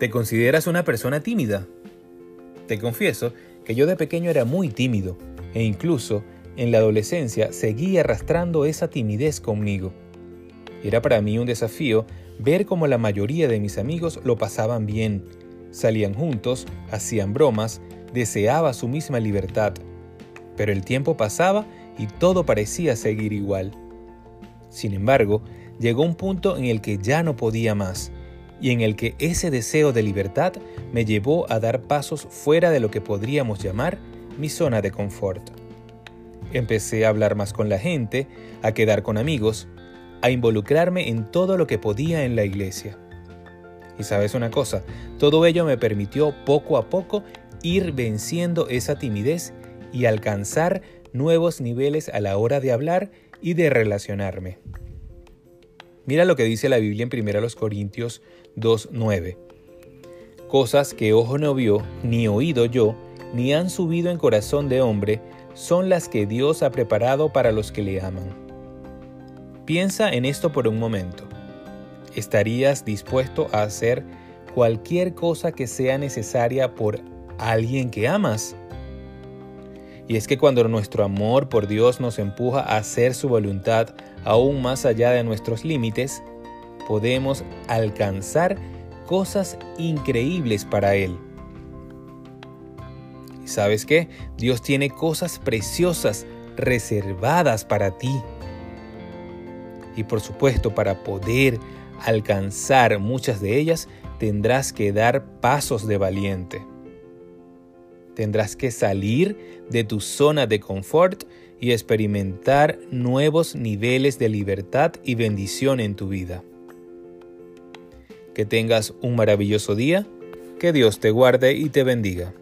¿Te consideras una persona tímida? Te confieso que yo de pequeño era muy tímido e incluso en la adolescencia seguí arrastrando esa timidez conmigo. Era para mí un desafío ver cómo la mayoría de mis amigos lo pasaban bien, salían juntos, hacían bromas, deseaba su misma libertad. Pero el tiempo pasaba y todo parecía seguir igual. Sin embargo, llegó un punto en el que ya no podía más y en el que ese deseo de libertad me llevó a dar pasos fuera de lo que podríamos llamar mi zona de confort. Empecé a hablar más con la gente, a quedar con amigos, a involucrarme en todo lo que podía en la iglesia. Y sabes una cosa, todo ello me permitió poco a poco ir venciendo esa timidez y alcanzar nuevos niveles a la hora de hablar y de relacionarme. Mira lo que dice la Biblia en 1 Corintios 2.9. Cosas que ojo no vio, ni oído yo, ni han subido en corazón de hombre, son las que Dios ha preparado para los que le aman. Piensa en esto por un momento. ¿Estarías dispuesto a hacer cualquier cosa que sea necesaria por alguien que amas? Y es que cuando nuestro amor por Dios nos empuja a hacer su voluntad aún más allá de nuestros límites, podemos alcanzar cosas increíbles para Él. ¿Y sabes qué? Dios tiene cosas preciosas reservadas para ti. Y por supuesto, para poder alcanzar muchas de ellas, tendrás que dar pasos de valiente. Tendrás que salir de tu zona de confort y experimentar nuevos niveles de libertad y bendición en tu vida. Que tengas un maravilloso día, que Dios te guarde y te bendiga.